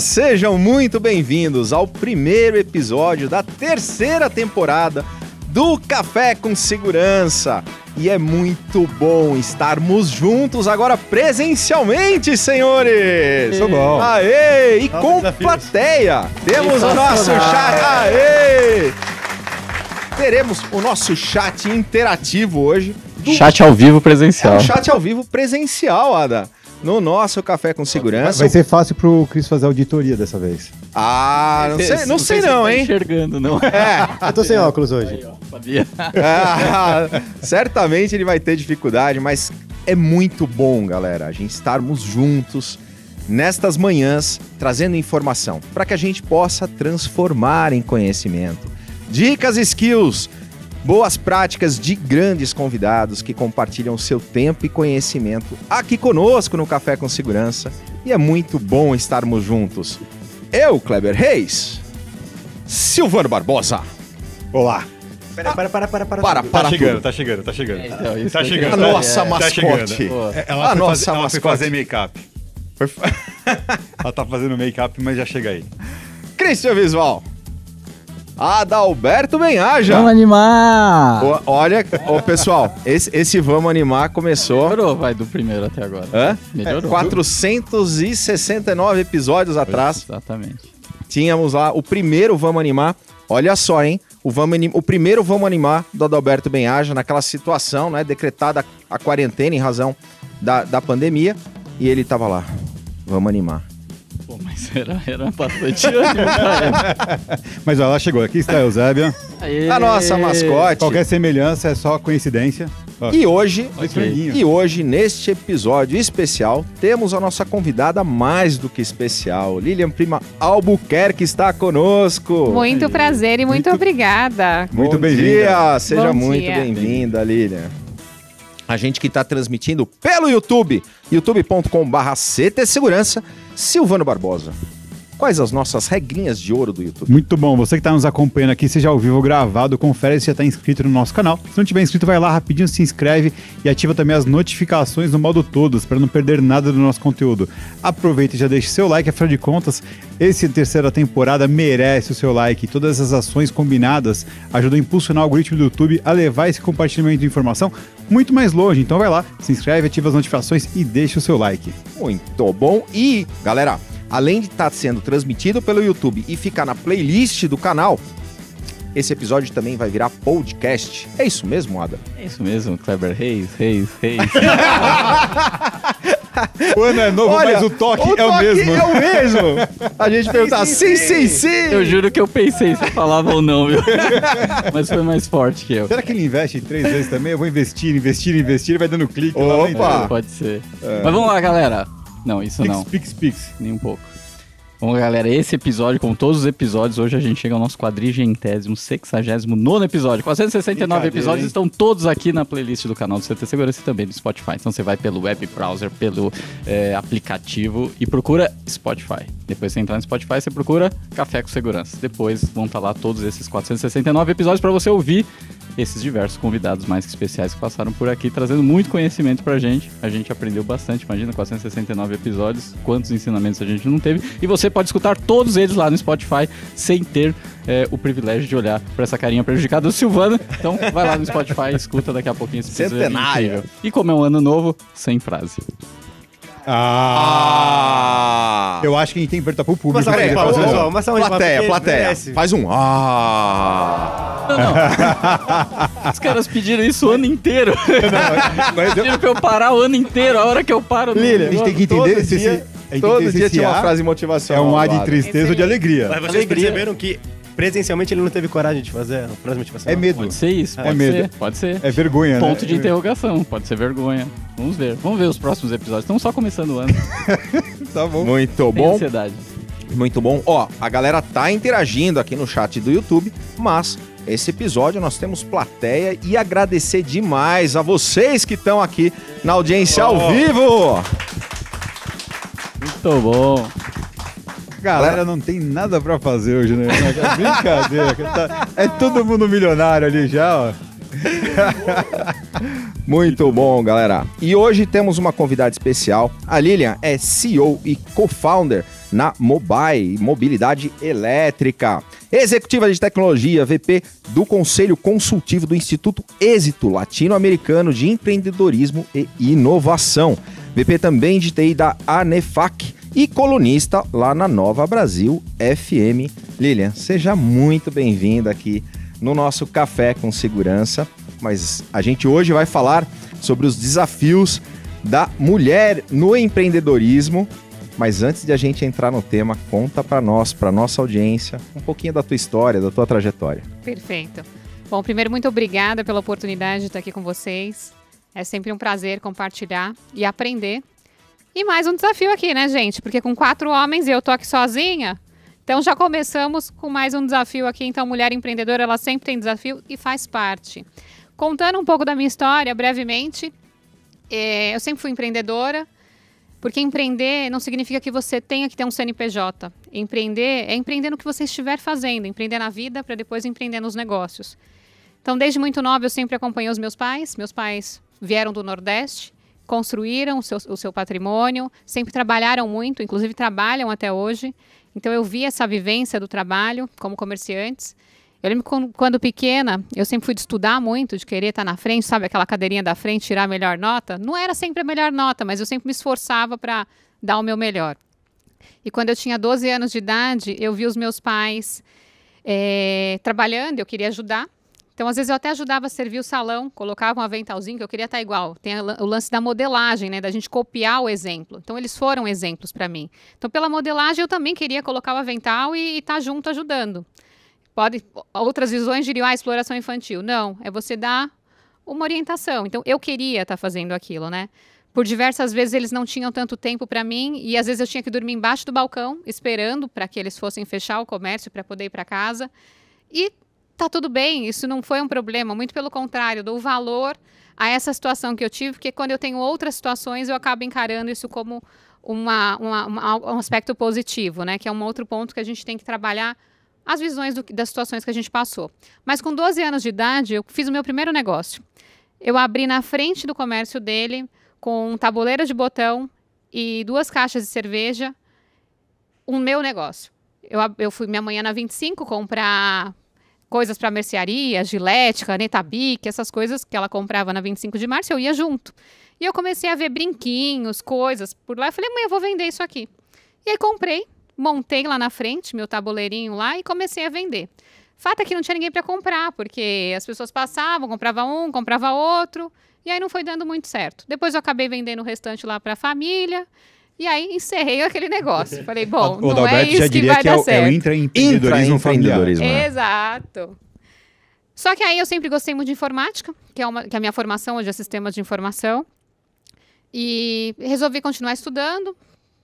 Sejam muito bem-vindos ao primeiro episódio da terceira temporada do Café com Segurança. E é muito bom estarmos juntos agora presencialmente, senhores! Isso bom. Aê! E Novos com desafios. plateia! Temos o nosso chat. Aê! Teremos o nosso chat interativo hoje. do Chat ao vivo é presencial. um chat ao vivo presencial, Ada. No nosso Café com Segurança. Vai ser fácil pro Cris fazer auditoria dessa vez. Ah, não sei não, sei se não, tá hein? enxergando, não. É, Eu tô sem óculos hoje. Sabia? ah, certamente ele vai ter dificuldade, mas é muito bom, galera, a gente estarmos juntos nestas manhãs trazendo informação para que a gente possa transformar em conhecimento. Dicas, skills, boas práticas de grandes convidados que compartilham seu tempo e conhecimento aqui conosco no Café com Segurança. E é muito bom estarmos juntos. Eu, Kleber Reis, Silvano Barbosa. Olá. Pera, para, para, para, para. Para, para Tá chegando, tudo. tá chegando, tá chegando. Então, isso Tá chegando. A nossa. Tá chegando. mascote. É, A Ela, foi, nossa fazer, ela foi mascote. fazer make-up. Foi- Ela tá fazendo make-up, mas já chega aí. Christian Visual. Adalberto Benhaja. Vamos animar! O- Olha, ô, pessoal, esse, esse Vamos Animar começou. Melhorou, vai, do primeiro até agora. Hã? Melhorou. 469 episódios atrás. Exatamente. Tínhamos lá o primeiro Vamos Animar. Olha só, hein? O, Vamos Ani- o primeiro Vamos Animar do Adalberto Benhaja, naquela situação, né? Decretada a quarentena em razão da, da pandemia. E ele tava lá. Vamos animar. Era, era bastante ânimo, cara. Mas ó, ela chegou. Aqui está a Eusébia. Aê! A nossa mascote. Qualquer semelhança é só coincidência. Ó, E hoje, dois Ok. franguinhos. E hoje, neste episódio especial, temos a nossa convidada mais do que especial. Lilian Prima Albuquerque está conosco. Muito prazer e muito, Muito- obrigada. Muito bem-vinda. seja Bom muito bem-vinda, Lilian. A gente que está transmitindo pelo YouTube, youtube.com.br CT Segurança, Silvano Barbosa. Quais as nossas regrinhas de ouro do YouTube? Muito bom. Você que está nos acompanhando aqui, seja ao vivo gravado, confere se já está inscrito no nosso canal. Se não tiver inscrito, vai lá rapidinho, se inscreve e ativa também as notificações no modo todos para não perder nada do nosso conteúdo. Aproveita e já deixa seu like, afinal de contas, esse terceira temporada merece o seu like. Todas as ações combinadas ajudam a impulsionar o algoritmo do YouTube a levar esse compartilhamento de informação muito mais longe. Então vai lá, se inscreve, ativa as notificações e deixa o seu like. Muito bom. E, galera, além de estar sendo transmitido pelo YouTube e ficar na playlist do canal, esse episódio também vai virar podcast. É isso mesmo, Ada? É isso mesmo, Kleber Reis, Reis, Reis. O ano é novo, Olha, mas o toque o é o toque mesmo. É o mesmo. A gente perguntar sim, sim, sim. Eu juro que eu pensei se falava ou não, viu? Mas foi mais forte que eu. Será que ele investe três vezes também? Eu vou investir, investir, investir, ele vai dando clique lá Opa! dentro. Pode ser. Mas vamos lá, galera. Não, isso não. Pix, pix, pix. Nem um pouco. Bom, galera, esse episódio, como todos os episódios, hoje a gente chega ao nosso quadrigentésimo, sexagésimo nono episódio. 469 Brincadeira, episódios hein? estão todos aqui na playlist do canal do CT Segurança e também do Spotify. Então você vai pelo web browser, pelo é, aplicativo e procura Spotify. Depois você entrar no Spotify, você procura Café com Segurança. Depois vão estar lá todos esses 469 episódios para você ouvir esses diversos convidados mais que especiais que passaram por aqui, trazendo muito conhecimento pra gente. A gente aprendeu bastante, imagina, 469 episódios, quantos ensinamentos a gente não teve. E você pode escutar todos eles lá no Spotify sem ter é, o privilégio de olhar pra essa carinha prejudicada do Silvano. Então vai lá no Spotify, escuta daqui a pouquinho esse episódio Centenário. incrível. E como é um ano novo, sem frase. Ah! Eu acho que a gente tem que perguntar pro público. Palmas, ele fazer. pessoal. Uma salva de palmas, Plateia, plateia. merece. Faz um ah! Não, não. Os caras pediram isso o ano inteiro. Mas eu- Pediram pra eu parar o ano inteiro. A hora que eu paro... Lilian, a gente tem que entender se dia- Todo dia tinha uma frase é motivacional. um A de tristeza ou de alegria. Mas vocês Alegria. perceberam que presencialmente ele não teve coragem de fazer a frase motivacional? É medo. Pode ser isso, É pode medo. ser, pode ser. É vergonha, Ponto né? de interrogação, pode ser vergonha. Vamos ver. Vamos ver os próximos episódios. Estamos só começando o ano. Tá bom. Muito Tem bom, ansiedade. muito bom. Ó, a galera tá interagindo aqui no chat do YouTube, mas esse episódio nós temos plateia e agradecer demais a vocês que estão aqui na audiência ao vivo. Muito bom. Galera, não tem nada pra fazer hoje, né? É brincadeira. Tá- É todo mundo milionário ali já, ó. Muito bom, galera. E hoje temos uma convidada especial. A Lilian é CEO e co-founder na Mobile, Mobilidade Elétrica. Executiva de Tecnologia, VP do Conselho Consultivo do Instituto Êxito Latino-Americano de Empreendedorismo e Inovação. VP também de TI da ANEFAC e colunista lá na Nova Brasil FM. Lilian, seja muito bem-vinda aqui no nosso Café com Segurança. Mas a gente hoje vai falar sobre os desafios da mulher no empreendedorismo. Mas antes de a gente entrar no tema, conta para nós, para nossa audiência, um pouquinho da tua história, da tua trajetória. Perfeito. Bom, primeiro, muito obrigada pela oportunidade de estar aqui com vocês. É sempre um prazer compartilhar e aprender. E mais um desafio aqui, né, gente? Porque com quatro homens e eu tô aqui sozinha, então já começamos com mais um desafio aqui. Então, mulher empreendedora, ela sempre tem desafio e faz parte. Contando um pouco da minha história, brevemente, é, eu sempre fui empreendedora, porque empreender não significa que você tenha que ter um CNPJ. Empreender é empreender no que você estiver fazendo, empreender na vida para depois empreender nos negócios. Então, desde muito nova, eu sempre acompanhei os meus pais. Meus pais vieram do Nordeste, construíram o seu, o seu patrimônio, sempre trabalharam muito, inclusive trabalham até hoje. Então, eu vi essa vivência do trabalho como comerciantes. Eu lembro quando, pequena, eu sempre fui de estudar muito, de querer estar na frente, sabe, aquela cadeirinha da frente, tirar a melhor nota. Não era sempre a melhor nota, mas eu sempre me esforçava para dar o meu melhor. E quando eu tinha 12 anos de idade, eu vi os meus pais é, trabalhando, eu queria ajudar. Então, às vezes, eu até ajudava a servir o salão, colocava um aventalzinho, que eu queria estar igual. Tem o lance da modelagem, né? Da gente copiar o exemplo. Então, eles foram exemplos para mim. Então, pela modelagem, eu também queria colocar o avental e estar junto ajudando. Pode, outras visões diriam, ah, exploração infantil. Não, é você dar uma orientação. Então, eu queria estar fazendo aquilo, né? Por diversas vezes eles não tinham tanto tempo para mim e às vezes eu tinha que dormir embaixo do balcão esperando para que eles fossem fechar o comércio para poder ir para casa. E tá tudo bem, isso não foi um problema, muito pelo contrário, dou valor a essa situação que eu tive, porque quando eu tenho outras situações eu acabo encarando isso como uma, uma, uma, um aspecto positivo, né? Que é um outro ponto que a gente tem que trabalhar as visões do, das situações que a gente passou. Mas com 12 anos de idade, eu fiz o meu primeiro negócio. Eu abri na frente do comércio dele com um tabuleiro de botão e duas caixas de cerveja, um meu negócio. Eu, eu fui minha manhã na 25 comprar coisas para mercearia, gilete, caneta Bic, essas coisas que ela comprava na 25 de março, eu ia junto. E eu comecei a ver brinquinhos, coisas por lá. Eu falei, mãe, eu vou vender isso aqui. E aí comprei, montei lá na frente meu tabuleirinho lá e comecei a vender. Fato é que não tinha ninguém para comprar, porque as pessoas passavam, comprava um, comprava outro, e aí não foi dando muito certo. Depois eu acabei vendendo o restante lá para a família. E aí encerrei aquele negócio. Falei, bom, o não é isso que diria vai que é dar o, é o certo. intraempreendedorismo familiar. Intraempreendedorismo. né? Exato. Só que aí eu sempre gostei muito de informática, que é, uma, que é a minha formação hoje é sistemas de informação. E resolvi continuar estudando,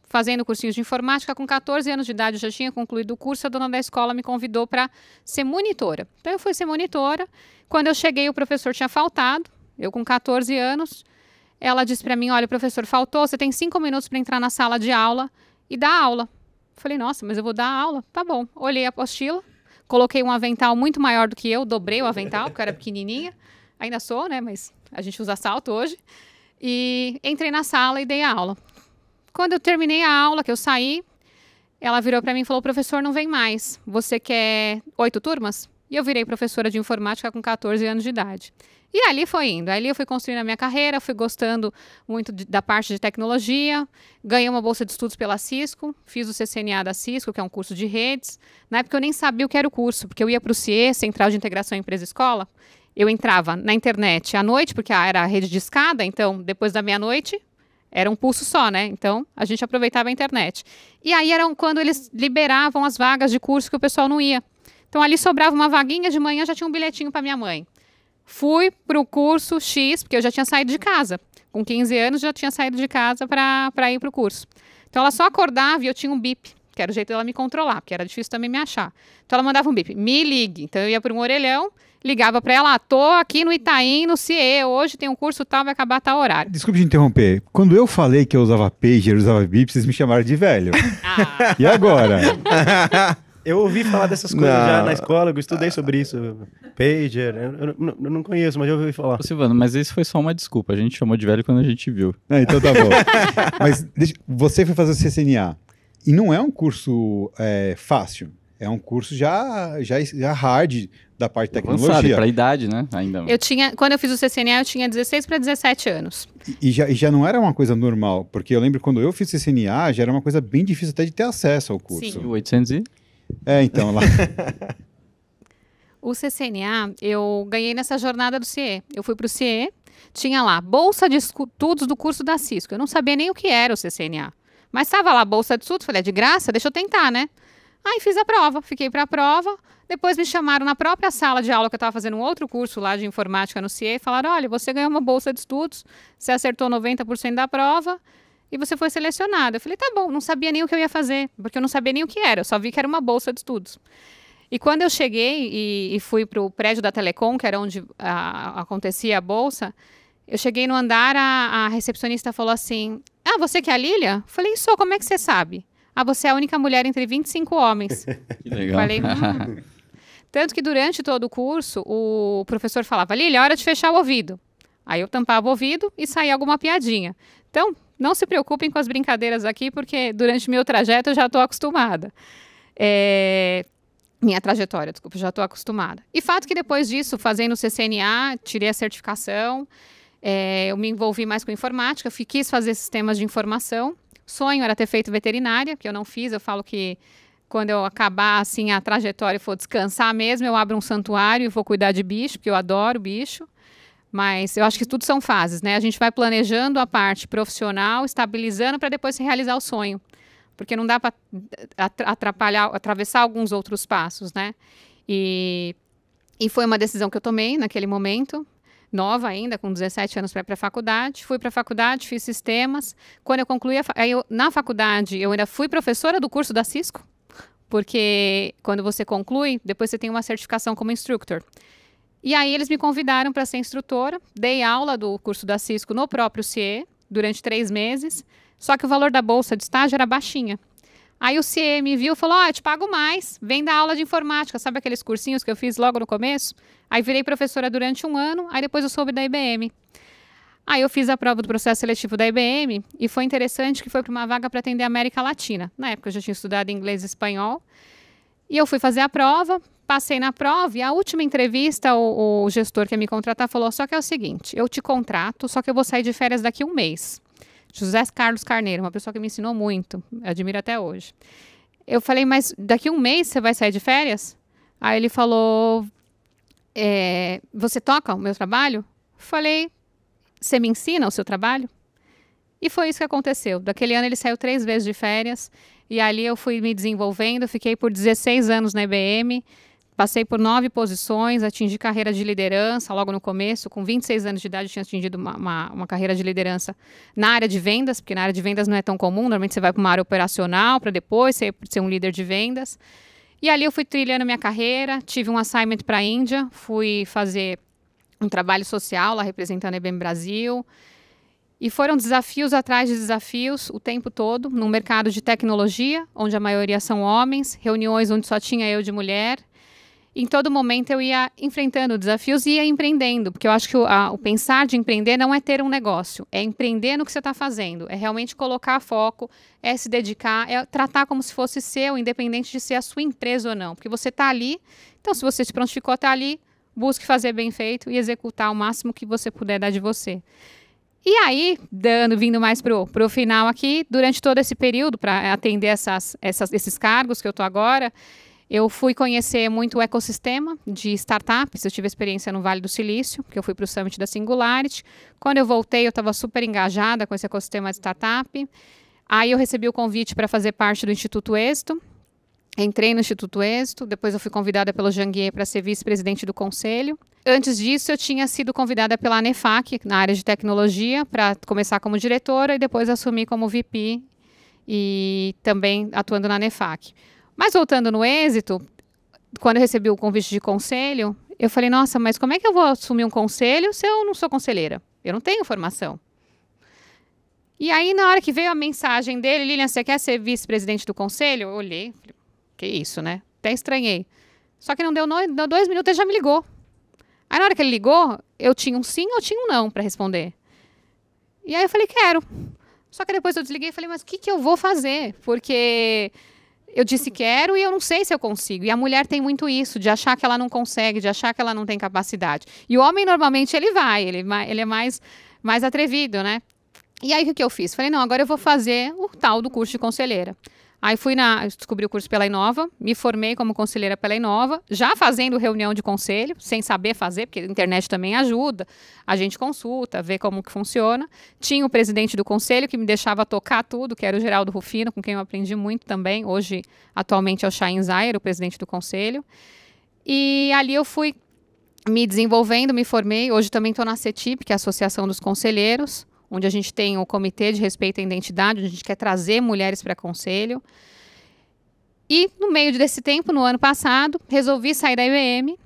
fazendo cursinhos de informática. Com 14 anos de idade, eu já tinha concluído o curso. A dona da escola me convidou para ser monitora. Então, eu fui ser monitora. Quando eu cheguei, o professor tinha faltado. Eu, com 14 anos, ela disse para mim: Olha, professor faltou, você tem cinco minutos para entrar na sala de aula e dar aula. Falei: Nossa, mas eu vou dar aula? Tá bom. Olhei a apostila, coloquei um avental muito maior do que eu, dobrei o avental, porque eu era pequenininha. Ainda sou, né? Mas a gente usa salto hoje. E entrei na sala e dei a aula. Quando eu terminei a aula, que eu saí, ela virou para mim e falou: professor, não vem mais. Você quer oito turmas? E eu virei professora de informática com 14 anos de idade. E ali foi indo. Ali eu fui construindo a minha carreira, fui gostando muito de, da parte de tecnologia, ganhei uma bolsa de estudos pela Cisco, fiz o CCNA da Cisco, que é um curso de redes. Na época eu nem sabia o que era o curso, porque eu ia para o CIE, Central de Integração Empresa-Escola. Eu entrava na internet à noite, porque era a rede de escada, então depois da meia-noite era um pulso só, né? Então a gente aproveitava a internet. E aí eram quando eles liberavam as vagas de curso que o pessoal não ia. Então ali sobrava uma vaguinha de manhã, já tinha um bilhetinho para minha mãe. Fui para o curso X, porque eu já tinha saído de casa. Com 15 anos já tinha saído de casa para ir para o curso. Então ela só acordava e eu tinha um bip, que era o jeito dela me controlar, porque era difícil também me achar. Então ela mandava um bip, me ligue. Então eu ia para um orelhão, ligava para ela, ah, tô aqui no Itaim, no CIE, hoje tem um curso tal, vai acabar tal horário. Desculpe te interromper. Quando eu falei que eu usava pager, usava bip, vocês me chamaram de velho. Ah, E agora? Eu ouvi falar dessas coisas Não. já na escola, eu estudei sobre isso. Pager, eu, eu não- eu não conheço, mas eu ouvi falar. Ô, Silvano, mas isso foi só uma desculpa. A gente chamou de velho quando a gente viu. É, então tá bom. Mas deixa- você foi fazer o CCNA. E não é um curso é, fácil. É um curso já, já, já hard da parte de Avançado, tecnologia. pra idade, né? Ainda. Eu tinha, quando eu fiz o CCNA, eu tinha 16 para 17 anos. E já, e já não era uma coisa normal. Porque eu lembro quando eu fiz CCNA, já era uma coisa bem difícil até de ter acesso ao curso. Sim. 1800 e... É, então, lá. O CCNA, eu ganhei nessa jornada do CIE. Eu fui para o CIE, tinha lá bolsa de estudos do curso da Cisco. Eu não sabia nem o que era o CCNA. Mas estava lá bolsa de estudos, falei, é de graça? Deixa eu tentar, né? Aí fiz a prova, fiquei para a prova. Depois me chamaram na própria sala de aula que eu estava fazendo um outro curso lá de informática no CIE e falaram: olha, você ganhou uma bolsa de estudos, você acertou 90% da prova e você foi selecionada. Eu falei: tá bom, não sabia nem o que eu ia fazer, porque eu não sabia nem o que era, eu só vi que era uma bolsa de estudos. E quando eu cheguei e, e fui para o prédio da Telecom, que era onde a- acontecia a bolsa, eu cheguei no andar, a, a recepcionista falou assim: Ah, você que é a Lília? Falei, sou, como é que você sabe? Ah, você é a única mulher entre 25 homens. Que legal. Falei, hum. Tanto que durante todo o curso, o professor falava, Lília, é hora de fechar o ouvido. Aí eu tampava o ouvido e saía alguma piadinha. Então, não se preocupem com as brincadeiras aqui, porque durante meu trajeto eu já estou acostumada. É, Minha trajetória, desculpa, já estou acostumada. E fato que depois disso, fazendo o CCNA, tirei a certificação, é, eu me envolvi mais com informática, fui, quis fazer sistemas de informação. Sonho era ter feito veterinária, que eu não fiz. Eu falo que quando eu acabar assim a trajetória e for descansar mesmo, eu abro um santuário e vou cuidar de bicho, porque eu adoro bicho. Mas eu acho que tudo são fases, né? A gente vai planejando a parte profissional, estabilizando para depois se realizar o sonho. Porque não dá para atrapalhar, atravessar alguns outros passos, né? E, e foi uma decisão que eu tomei naquele momento, nova ainda, com 17 anos para ir para a faculdade. Fui para a faculdade, fiz sistemas. Quando eu concluí, a eu, na faculdade, eu ainda fui professora do curso da Cisco, porque quando você conclui, depois você tem uma certificação como instructor. E aí eles me convidaram para ser instrutora, dei aula do curso da Cisco no próprio CIE durante três meses, só que o valor da bolsa de estágio era baixinha. Aí o CIE me viu e falou: Ó, eu te pago mais, vem dar aula de informática, sabe aqueles cursinhos que eu fiz logo no começo? Aí virei professora durante um ano, aí depois eu soube da IBM. Aí eu fiz a prova do processo seletivo da IBM e foi interessante que foi para uma vaga para atender a América Latina. Na época eu já tinha estudado inglês e espanhol. E eu fui fazer a prova, passei na prova e a última entrevista o, o gestor que me contratar falou só que é o seguinte, eu te contrato, só que eu vou sair de férias daqui um mês. José Carlos Carneiro, uma pessoa que me ensinou muito, admiro até hoje. Eu falei, mas daqui um mês você vai sair de férias? Aí ele falou, é, você toca o meu trabalho? Falei, você me ensina o seu trabalho? E foi isso que aconteceu. Daquele ano ele saiu três vezes de férias e ali eu fui me desenvolvendo. Fiquei por 16 anos na IBM, passei por nove posições, atingi carreira de liderança logo no começo. Com 26 anos de idade, tinha atingido uma, uma, uma carreira de liderança na área de vendas, porque na área de vendas não é tão comum. Normalmente você vai para uma área operacional para depois ser, ser um líder de vendas. E ali eu fui trilhando minha carreira, tive um assignment para a Índia, fui fazer um trabalho social lá representando a IBM Brasil. E foram desafios atrás de desafios o tempo todo, num mercado de tecnologia, onde a maioria são homens, reuniões onde só tinha eu de mulher. Em todo momento eu ia enfrentando desafios e ia empreendendo, porque eu acho que o, a- o pensar de empreender não é ter um negócio, é empreender no que você está fazendo, é realmente colocar foco, é se dedicar, é tratar como se fosse seu, independente de ser a sua empresa ou não, porque você está ali, então se você se prontificou a estar ali, busque fazer bem feito e executar o máximo que você puder dar de você. E aí, dando, vindo mais pro, pro final aqui, durante todo esse período, para atender essas, essas, esses cargos que eu estou agora, eu fui conhecer muito o ecossistema de startups. Eu tive experiência no Vale do Silício, que eu fui para o Summit da Singularity. Quando eu voltei, eu estava super engajada com esse ecossistema de startup. Aí eu recebi o convite para fazer parte do Instituto Êxito. Entrei no Instituto Êxito, depois eu fui convidada pelo Janguier para ser vice-presidente do conselho. Antes disso, eu tinha sido convidada pela ANEFAC, na área de tecnologia, para começar como diretora e depois assumir como VP e também atuando na ANEFAC. Mas voltando no êxito, quando eu recebi o convite de conselho, eu falei, nossa, mas como é que eu vou assumir um conselho se eu não sou conselheira? Eu não tenho formação. E aí, na hora que veio a mensagem dele, Lilian, você quer ser vice-presidente do conselho? Eu olhei, falei, que isso, né? até estranhei. Só que não deu, no, deu dois minutos, ele já me ligou. Aí na hora que ele ligou, eu tinha um sim ou tinha um não para responder. E aí eu falei, quero. Só que depois eu desliguei e falei, mas o que, que eu vou fazer? Porque eu disse quero e eu não sei se eu consigo. E a mulher tem muito isso, de achar que ela não consegue, de achar que ela não tem capacidade. E o homem, normalmente, ele vai, ele, ele é mais, mais atrevido, né? E aí, o que eu fiz? Falei, não, agora eu vou fazer o tal do curso de conselheira. Aí fui na, descobri o curso pela Inova, me formei como conselheira pela Inova, já fazendo reunião de conselho, sem saber fazer, porque a internet também ajuda, a gente consulta, vê como que funciona. Tinha o presidente do conselho que me deixava tocar tudo, que era o Geraldo Rufino, com quem eu aprendi muito também. Hoje, atualmente, é o Shain Zayer, o presidente do conselho. E ali eu fui me desenvolvendo, me formei. Hoje também estou na CETIP, que é a Associação dos Conselheiros onde a gente tem o Comitê de Respeito à Identidade, onde a gente quer trazer mulheres para conselho. E no meio desse tempo, no ano passado, resolvi sair da IBM.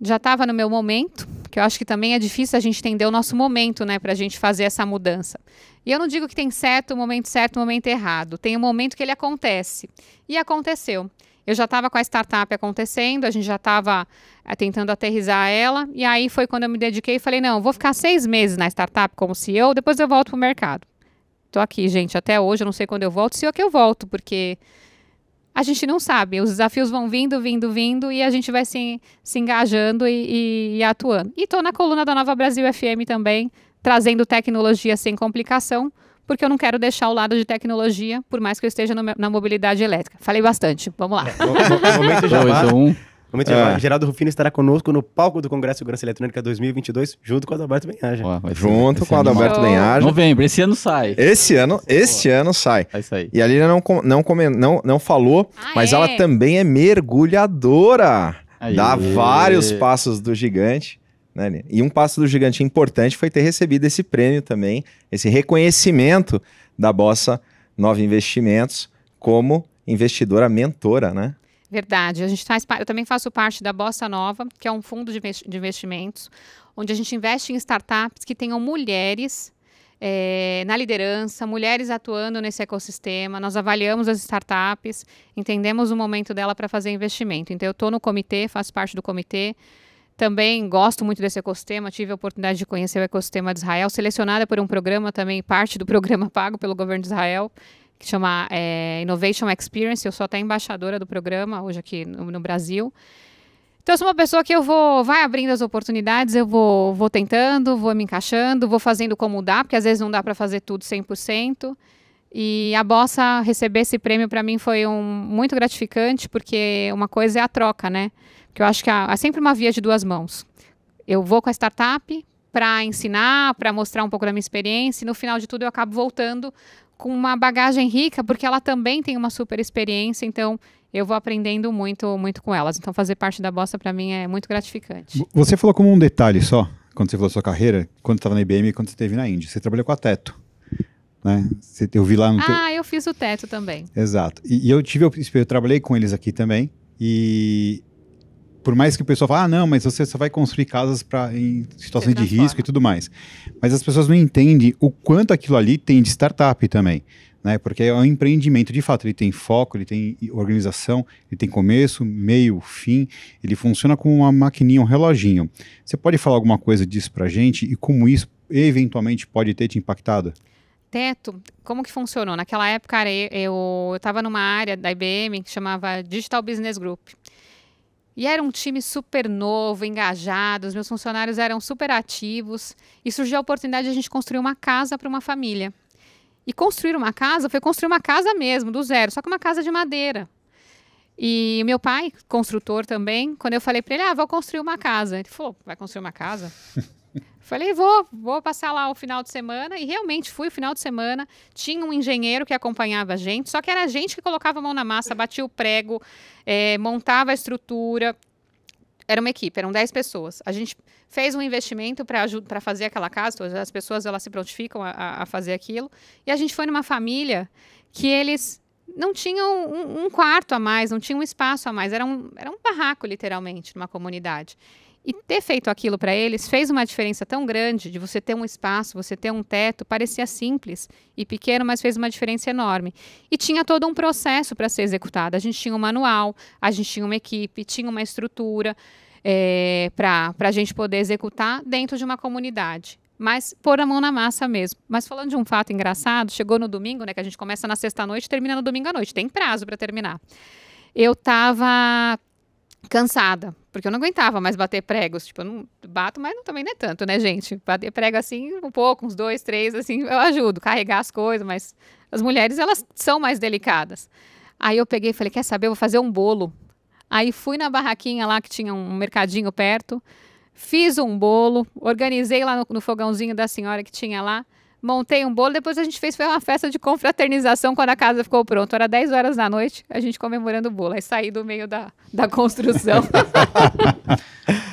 Já estava no meu momento, que eu acho que também é difícil a gente entender o nosso momento, né, para a gente fazer essa mudança. E eu não digo que tem certo, momento certo, momento errado. Tem um momento que ele acontece. E aconteceu. Eu já estava com a startup acontecendo, a gente já estava é, tentando aterrizar ela, e aí foi quando eu me dediquei e falei: não, vou ficar seis meses na startup como CEO, depois eu volto para o mercado. Estou aqui, gente, até hoje, eu não sei quando eu volto, se é que eu volto, porque a gente não sabe, os desafios vão vindo, vindo, vindo, e a gente vai se, se engajando e, e, e atuando. E estou na coluna da Nova Brasil FM também, trazendo tecnologia sem complicação porque eu não quero deixar o lado de tecnologia, por mais que eu esteja no, na mobilidade elétrica. Falei bastante, vamos lá. momento já Dois, um. Momento É. Geraldo Rufino estará conosco no palco do Congresso de Segurança Eletrônica 2022, junto com o Adalberto Benhaja. Ó, Junto com o Adalberto. Benhaja. Novembro, esse ano sai. Esse ano, este ano sai. Vai sair. E a Lina não, não, não, não falou, Ah, mas é? ela também é mergulhadora. Aí. Dá vários passos do gigante. Né? E um passo do gigante importante foi ter recebido esse prêmio também, esse reconhecimento da Bossa Nova Investimentos como investidora mentora, né? Verdade. A gente faz, eu também faço parte da Bossa Nova, que é um fundo de investi- de investimentos, onde a gente investe em startups que tenham mulheres eh, na liderança, mulheres atuando nesse ecossistema. Nós avaliamos as startups, entendemos o momento dela para fazer investimento. Então, eu estou no comitê, faço parte do comitê. Também gosto muito desse ecossistema, tive a oportunidade de conhecer o ecossistema de Israel, selecionada por um programa também, parte do programa pago pelo governo de Israel, que chama é, Innovation Experience. Eu sou até embaixadora do programa hoje aqui no, no Brasil. Então, eu sou uma pessoa que eu vou, vai abrindo as oportunidades, eu vou, vou tentando, vou me encaixando, vou fazendo como dá, porque às vezes não dá para fazer tudo 100%. E a Bossa receber esse prêmio para mim foi um, muito gratificante, porque uma coisa é a troca, né? Porque eu acho que há, há sempre uma via de duas mãos. Eu vou com a startup para ensinar, para mostrar um pouco da minha experiência, e no final de tudo eu acabo voltando com uma bagagem rica, porque ela também tem uma super experiência, então eu vou aprendendo muito, muito com elas. Então fazer parte da Bossa para mim é muito gratificante. Você falou como um detalhe só, quando você falou da sua carreira, quando estava na IBM e quando você esteve na Índia. Você trabalhou com a Teto. Né? Você- eu vi lá no teu... Ah, eu fiz o teto também. Exato. E, e eu tive, eu trabalhei com eles aqui também. E por mais que o pessoal fale, ah, não, mas você só vai construir casas para em situações de risco e tudo mais. Mas as pessoas não entendem o quanto aquilo ali tem de startup também. Né? Porque é um empreendimento, de fato, ele tem foco, ele tem organização, ele tem começo, meio, fim, ele funciona como uma maquininha, um reloginho. Você pode falar alguma coisa disso pra gente e como isso eventualmente pode ter te impactado? Teto, como que funcionou? Naquela época eu estava numa área da IBM que chamava Digital Business Group. E era um time super novo, engajado, os meus funcionários eram super ativos. E surgiu a oportunidade de a gente construir uma casa para uma família. E construir uma casa foi construir uma casa mesmo, do zero, só que uma casa de madeira. E meu pai, construtor também, quando eu falei para ele, ah, vou construir uma casa. Ele falou, vai construir uma casa? Falei, vou, vou passar lá o final de semana. E realmente fui o final de semana. Tinha um engenheiro que acompanhava a gente, só que era a gente que colocava a mão na massa, batia o prego, eh, montava a estrutura. Era uma equipe, eram 10 pessoas. A gente fez um investimento para fazer aquela casa, as pessoas elas se prontificam a- a, fazer aquilo. E a gente foi numa família que eles não tinham um, um quarto a mais, não tinham um espaço a mais. Era um, era um barraco, literalmente, numa comunidade. E ter feito aquilo para eles fez uma diferença tão grande de você ter um espaço, você ter um teto, parecia simples e pequeno, mas fez uma diferença enorme. E tinha todo um processo para ser executado. A gente tinha um manual, a gente tinha uma equipe, tinha uma estrutura é, para a gente poder executar dentro de uma comunidade. Mas pôr a mão na massa mesmo. Mas falando de um fato engraçado, chegou no domingo, né? Que a gente começa na sexta-noite termina no domingo à noite. Tem prazo para terminar. Eu estava cansada, porque eu não aguentava mais bater pregos. Tipo, eu não bato, mas não, também não é tanto, né, gente? Bater prego assim, um pouco, uns dois, três, assim, eu ajudo, carregar as coisas, mas as mulheres, elas são mais delicadas. Aí eu peguei e falei, quer saber, eu vou fazer um bolo. Aí fui na barraquinha lá, que tinha um mercadinho perto, fiz um bolo, organizei lá no, no fogãozinho da senhora que tinha lá, montei um bolo, depois a gente fez foi uma festa de confraternização quando a casa ficou pronta. Era 10 horas da noite, a gente comemorando o bolo. Aí saí do meio da, da construção.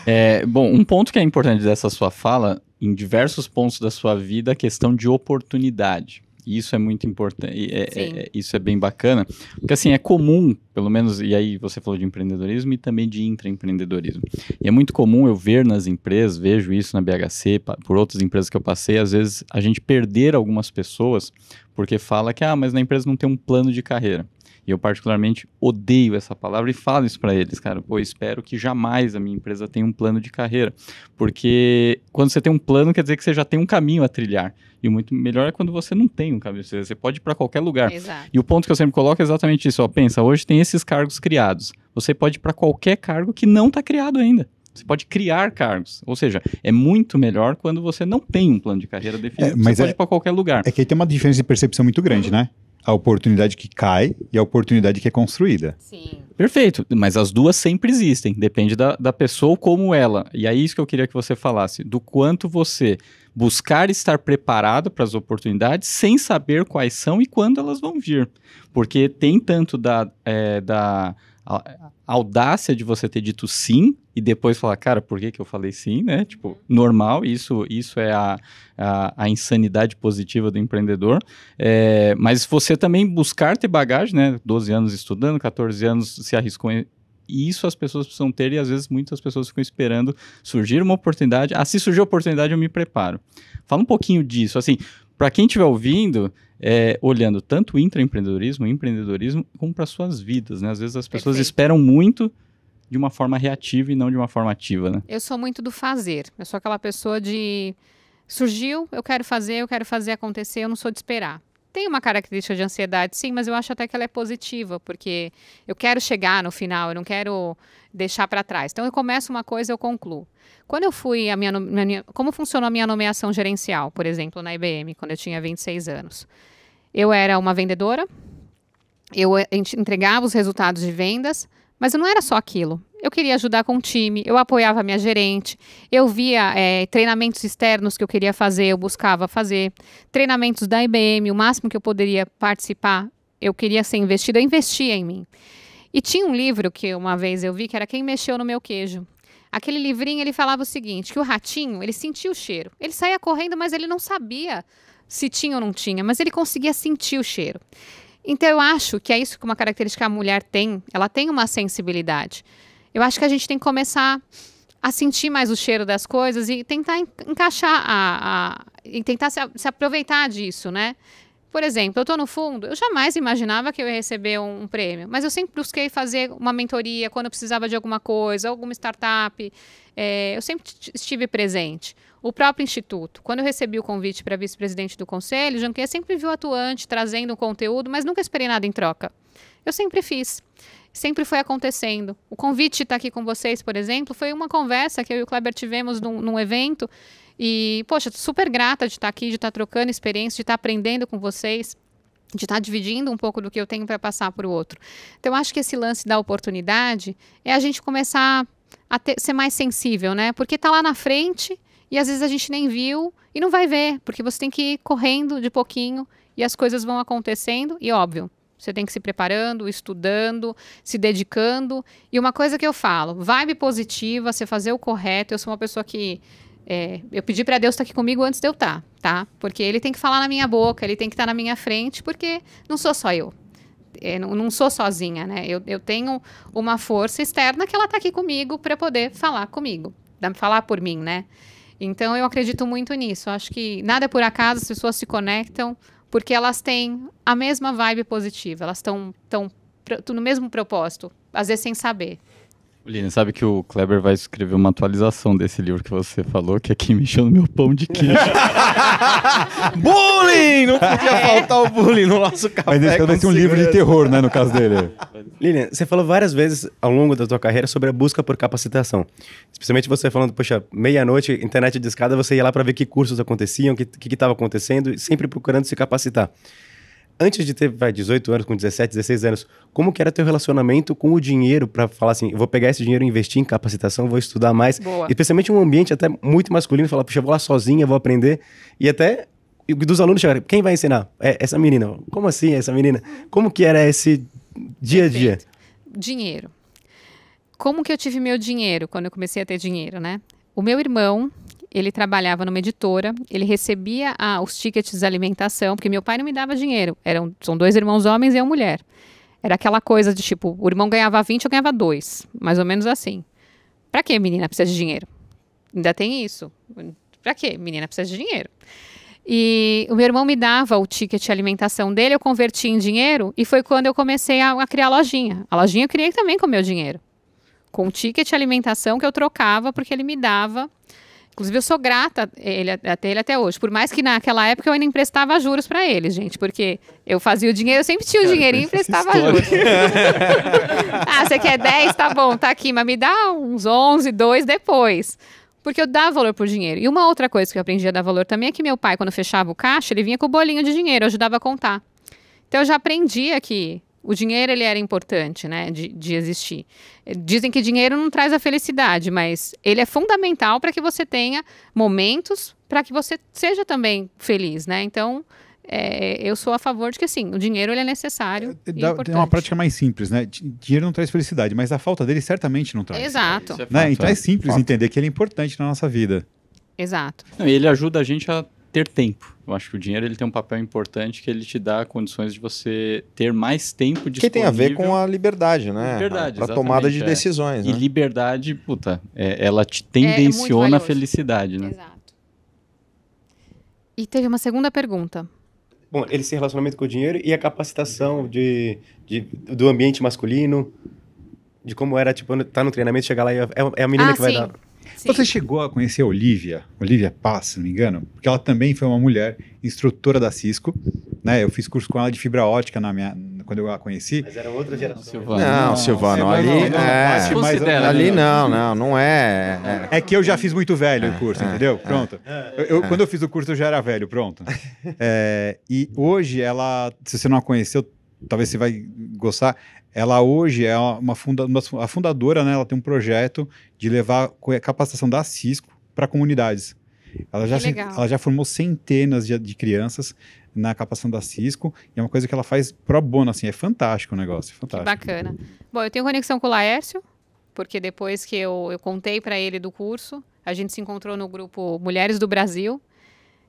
É, bom, um ponto que é importante dessa sua fala, em diversos pontos da sua vida, a questão de oportunidade. E Isso é muito importante, é, é- é- isso é bem bacana, porque assim, é comum, pelo menos, e aí você falou de empreendedorismo e também de intraempreendedorismo. E é muito comum eu ver nas empresas, vejo isso na BHC, por outras empresas que eu passei, às vezes a gente perder algumas pessoas porque fala que, ah, mas na empresa não tem um plano de carreira. E eu particularmente odeio essa palavra e falo isso para eles, cara. Pô, espero que jamais a minha empresa tenha um plano de carreira, porque quando você tem um plano quer dizer que você já tem um caminho a trilhar. E muito melhor é quando você não tem um caminho, você você pode ir para qualquer lugar. Exato. E o ponto que eu sempre coloco é exatamente isso. Ó, pensa, hoje tem esses cargos criados. Você pode ir para qualquer cargo que não está criado ainda. Você pode criar cargos. Ou seja, é muito melhor quando você não tem um plano de carreira definido. É, mas você pode é- ir para qualquer lugar. É que aí tem uma diferença de percepção muito grande, né? A oportunidade que cai e a oportunidade que é construída. Sim. Perfeito, mas as duas sempre existem, depende da, da pessoa como ela. E é isso que eu queria que você falasse, do quanto você buscar estar preparado para as oportunidades sem saber quais são e quando elas vão vir. Porque tem tanto da, é, da a- audácia de você ter dito sim e depois falar, cara, por que, que eu falei sim, né? Tipo, normal, isso, isso é a, a, a insanidade positiva do empreendedor. É, mas você também buscar ter bagagem, né? 12 anos estudando, 14 anos se arriscou. em- E isso as pessoas precisam ter e às vezes muitas pessoas ficam esperando surgir uma oportunidade. Ah, se surgir a oportunidade, eu me preparo. Fala um pouquinho disso. Assim, para quem estiver ouvindo, é, olhando tanto o intraempreendedorismo, o empreendedorismo, como para suas vidas, né? Às vezes as pessoas Perfeito. esperam muito de uma forma reativa e não de uma forma ativa, né? Eu sou muito do fazer. Eu sou aquela pessoa de surgiu, eu quero fazer, eu quero fazer acontecer, eu não sou de esperar. Tem uma característica de ansiedade, sim, mas eu acho até que ela é positiva, porque eu quero chegar no final, eu não quero deixar para trás. Então eu começo uma coisa, eu concluo. Quando eu fui a minha, minha- como funcionou a minha nomeação gerencial, por exemplo, na IBM, quando eu tinha 26 anos. Eu era uma vendedora, eu eh, ent- entregava os resultados de vendas, mas não era só aquilo. Eu queria ajudar com o time, eu apoiava a minha gerente, eu via eh, treinamentos externos que eu queria fazer, eu buscava fazer. Treinamentos da IBM, o máximo que eu poderia participar, eu queria ser investida, eu investia em mim. E tinha um livro que uma vez eu vi que era Quem Mexeu no Meu Queijo. Aquele livrinho ele falava o seguinte, que o ratinho, ele sentia o cheiro. Ele saía correndo, mas ele não sabia se tinha ou não tinha, mas ele conseguia sentir o cheiro. Então eu acho que é isso que uma característica que a mulher tem, ela tem uma sensibilidade. Eu acho que a gente tem que começar a sentir mais o cheiro das coisas e tentar en- encaixar a, a- e tentar se, se aproveitar disso, né? Por exemplo, eu estou no fundo, eu jamais imaginava que eu ia receber um, um prêmio, mas eu sempre busquei fazer uma mentoria quando eu precisava de alguma coisa, alguma startup. é, eu sempre estive presente. O próprio Instituto, quando eu recebi o convite para vice-presidente do conselho, Janquia sempre viu atuante, trazendo conteúdo, mas nunca esperei nada em troca. Eu sempre fiz. Sempre foi acontecendo. O convite estar aqui com vocês, por exemplo, foi uma conversa que eu e o Kleber tivemos num, num evento. E, poxa, super grata de estar aqui, de estar trocando experiência, de estar aprendendo com vocês, de estar dividindo um pouco do que eu tenho para passar para o outro. Então, acho que esse lance da oportunidade é a gente começar a ter- ser mais sensível, né? Porque está lá na frente e às vezes a gente nem viu e não vai ver, porque você tem que ir correndo de pouquinho e as coisas vão acontecendo. E óbvio, você tem que se preparando, estudando, se dedicando. E uma coisa que eu falo, vibe positiva, você fazer o correto. Eu sou uma pessoa que é, eu pedi para Deus estar aqui comigo antes de eu estar, tá? Porque Ele tem que falar na minha boca, Ele tem que estar na minha frente, porque não sou só eu. É, não, não sou sozinha, né? Eu, eu tenho uma força externa que ela está aqui comigo para poder falar comigo. falar por mim, né? Então eu acredito muito nisso. Eu acho que nada é por acaso, as pessoas se conectam porque elas têm a mesma vibe positiva, elas estão tão, tão no mesmo propósito, às vezes sem saber. Lina, sabe que o Kleber vai escrever uma atualização desse livro que você falou, que é quem mexeu no meu pão de queijo. bullying! Não podia faltar o bullying no nosso café. Mas esse vai ser um livro de terror, né, no caso dele. Lilian, você falou várias vezes ao longo da tua carreira sobre a busca por capacitação. Especialmente você falando, poxa, meia-noite, internet de escada, você ia lá para ver que cursos aconteciam, o que que estava acontecendo, e sempre procurando se capacitar. Antes de ter vai, 18 anos, com 17, 16 anos, como que era teu relacionamento com o dinheiro para falar assim, eu vou pegar esse dinheiro e investir em capacitação, vou estudar mais, Boa. especialmente um ambiente até muito masculino, falar, puxa, vou lá sozinha, vou aprender, e até dos alunos chegarem, quem vai ensinar? É essa menina. Como assim essa menina? Como que era esse dia a dia? Perfeito. Dinheiro. Como que eu tive meu dinheiro quando eu comecei a ter dinheiro, né? O meu irmão, ele trabalhava numa editora, ele recebia os tickets de alimentação, porque meu pai não me dava dinheiro. Eram, são dois irmãos homens e uma mulher. Era aquela coisa de tipo, o irmão ganhava 20, eu ganhava 2. Mais ou menos assim. Pra que menina precisa de dinheiro? Ainda tem isso. Pra que menina precisa de dinheiro? E o meu irmão me dava o ticket de alimentação dele, eu converti em dinheiro e foi quando eu comecei a, a criar a lojinha. A lojinha eu criei também com meu dinheiro. Com o ticket de alimentação que eu trocava porque ele me dava. Inclusive, eu sou grata ele, até ele até hoje. Por mais que naquela época eu ainda emprestava juros para eles, gente. Porque eu fazia o dinheiro, eu sempre tinha o dinheirinho e emprestava juros. ah, você quer 10? Tá bom, tá aqui. Mas me dá uns 11, 2 depois. Porque eu dava valor por dinheiro. E uma outra coisa que eu aprendi a dar valor também é que meu pai, quando fechava o caixa, ele vinha com o bolinho de dinheiro, eu ajudava a contar. Então eu já aprendia que o dinheiro ele era importante, né, de, de existir. Dizem que dinheiro não traz a felicidade, mas ele é fundamental para que você tenha momentos para que você seja também feliz, né? Então é, eu sou a favor de que sim, o dinheiro ele é necessário. e Dá- importante. Tem uma prática mais simples, né? Di- Dinheiro não traz felicidade, mas a falta dele certamente não traz. Exato, é Né? Então é. é simples Fato. entender que ele é importante na nossa vida. exato. Não, e ele ajuda a gente a ter tempo. Eu acho que o dinheiro ele tem um papel importante que ele te dá condições de você ter mais tempo disponível. Que tem a ver com a liberdade, né? Liberdade, Para tomada de é. decisões, E né? liberdade, puta, é- ela te muito tendenciona a valioso. felicidade, né? Exato. E teve uma segunda pergunta. Bom, ele se relacionamento com o dinheiro e a capacitação de, de- do ambiente masculino, de como era, tipo, tá no treinamento, chegar lá e é, é a menina Ah, que vai sim. dar. Sim. Você chegou a conhecer a Olivia, Olivia Paz, se não me engano, porque ela também foi uma mulher instrutora da Cisco, né? Eu fiz curso com ela de fibra ótica na minha, quando eu a conheci. Mas era outra geração. Silvano, Não, Silvano, Silvano, ali. não, não, é, ali não, não, não é. é. É que eu já fiz muito velho o curso, é, entendeu? Pronto. Eu- eu- Quando eu fiz o curso eu já era velho, pronto. É, e hoje ela, se você não a conheceu, talvez você vai gostar. Ela hoje é uma, funda, a fundadora, né? Ela tem um projeto de levar capacitação da Cisco para comunidades. Ela já, Que ela já formou centenas de, de crianças na capacitação da Cisco e é uma coisa que ela faz pro bono, assim, é fantástico o negócio, Que fantástico. bacana. Bom, eu tenho conexão com o Laércio, porque depois que eu, eu contei para ele do curso, a gente se encontrou no grupo Mulheres do Brasil.